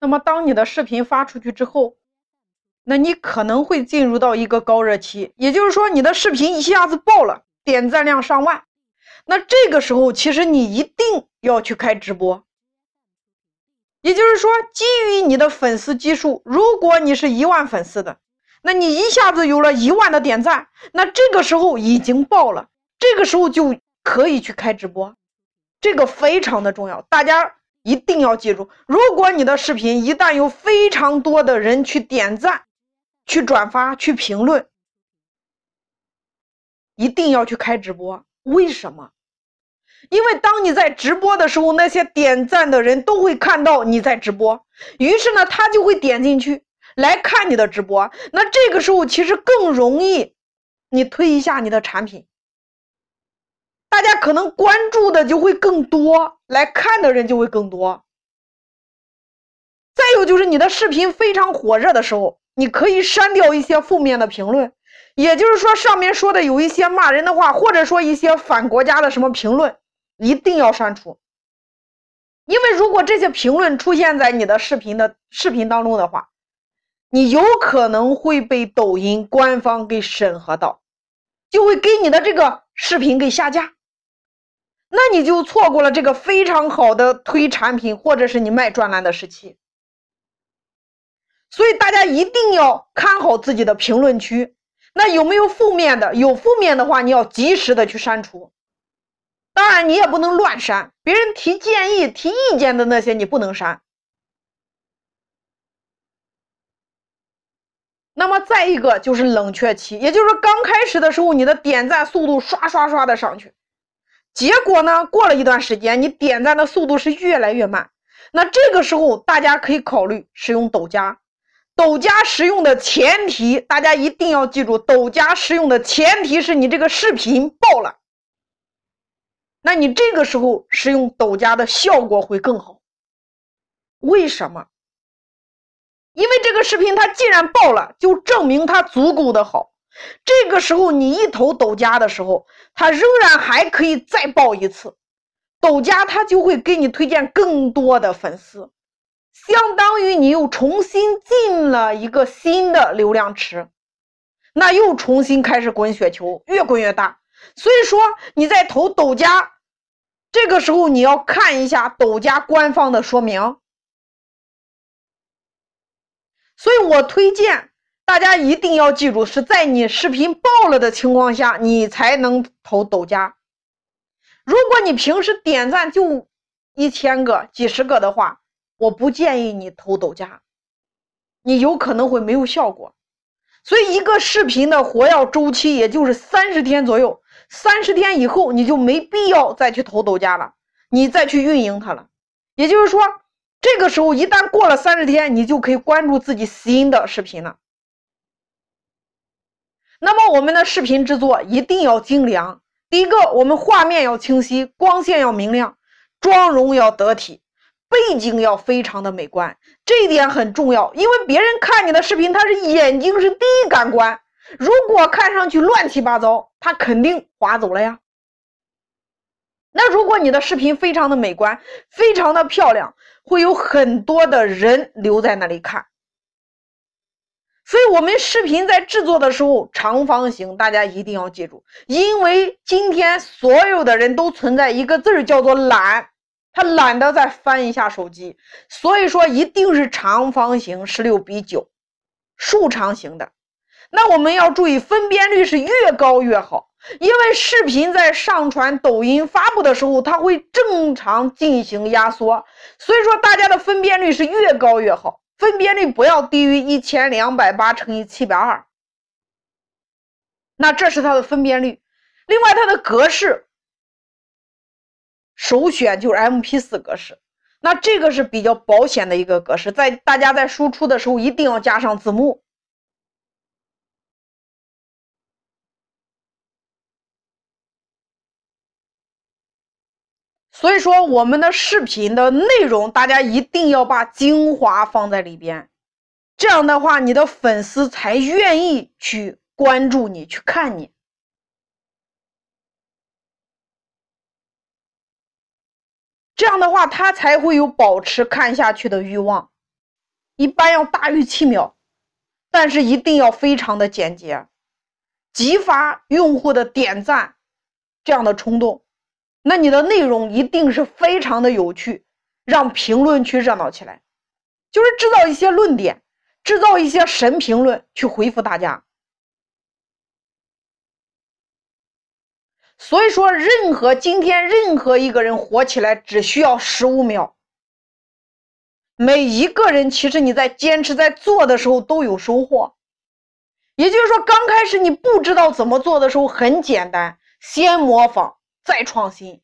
那么当你的视频发出去之后，那你可能会进入到一个高热期，也就是说你的视频一下子爆了，点赞量上万。那这个时候，其实你一定要去开直播。也就是说，基于你的粉丝基数，如果你是一万粉丝的，那你一下子有了一万的点赞，那这个时候已经爆了，这个时候就可以去开直播，这个非常的重要，大家一定要记住。如果你的视频一旦有非常多的人去点赞，去转发，去评论，一定要去开直播。为什么？因为当你在直播的时候，那些点赞的人都会看到你在直播，于是呢，他就会点进去来看你的直播。那这个时候其实更容易，你推一下你的产品，大家可能关注的就会更多，来看的人就会更多。再有就是你的视频非常火热的时候，你可以删掉一些负面的评论，也就是说上面说的有一些骂人的话，或者说一些反国家的什么评论。一定要删除，因为如果这些评论出现在你的视频的视频当中的话，你有可能会被抖音官方给审核到，就会给你的这个视频给下架，你就错过了这个非常好的推产品或者是你卖专栏的时期。所以大家一定要看好自己的评论区，那有没有负面的？有负面的话，你要及时的去删除。当然，你也不能乱删，别人提建议、提意见的那些你不能删。那么再一个就是冷却期，也就是说刚开始的时候，你的点赞速度刷刷刷的上去，结果呢，过了一段时间，你点赞的速度是越来越慢。那这个时候，大家可以考虑使用抖加。抖加使用的前提，大家一定要记住，抖加使用的前提是你这个视频爆了。那你这个时候使用抖加的效果会更好，为什么？因为这个视频它既然爆了，就证明它足够的好。这个时候你一投抖加的时候，它仍然还可以再爆一次，抖加它就会给你推荐更多的粉丝，相当于你又重新进了一个新的流量池，那又重新开始滚雪球，越滚越大。所以说你在投抖加，这个时候你要看一下抖加官方的说明。所以我推荐大家一定要记住，是在你视频爆了的情况下，你才能投抖加。如果你平时点赞就一千个、几十个的话，我不建议你投抖加，你有可能会没有效果。所以一个视频的活跃周期也就是三十天左右。三十天以后，你就没必要再去投抖加了，你再去运营它了。也就是说，这个时候一旦过了三十天，你就可以关注自己新的视频了。那么，我们的视频制作一定要精良。第一个，我们画面要清晰，光线要明亮，妆容要得体，背景要非常的美观，这一点很重要。因为别人看你的视频，他是眼睛是第一感官。如果看上去乱七八糟，他肯定划走了呀。那如果你的视频非常的美观，非常的漂亮，会有很多的人留在那里看。所以，我们视频在制作的时候，长方形，大家一定要记住，因为今天所有的人都存在一个字儿叫做懒，他懒得再翻一下手机，所以说一定是长方形，十六比九，竖长形的。那我们要注意，分辨率是越高越好，因为视频在上传抖音发布的时候，它会正常进行压缩，所以说大家的分辨率是越高越好，分辨率不要低于一千两百八乘以七百二。那这是它的分辨率，另外它的格式首选就是 MP4 格式，那这个是比较保险的一个格式，在大家在输出的时候一定要加上字幕。所以说，我们的视频的内容，大家一定要把精华放在里边，这样的话，你的粉丝才愿意去关注你，去看你。这样的话，他才会有保持看下去的欲望。一般要大于七秒，但是一定要非常的简洁，激发用户的点赞这样的冲动。那你的内容一定是非常的有趣，让评论区热闹起来，就是制造一些论点，制造一些神评论去回复大家。所以说，任何今天任何一个人火起来只需要十五秒。每一个人其实你在坚持在做的时候都有收获，也就是说，刚开始你不知道怎么做的时候很简单，先模仿再创新。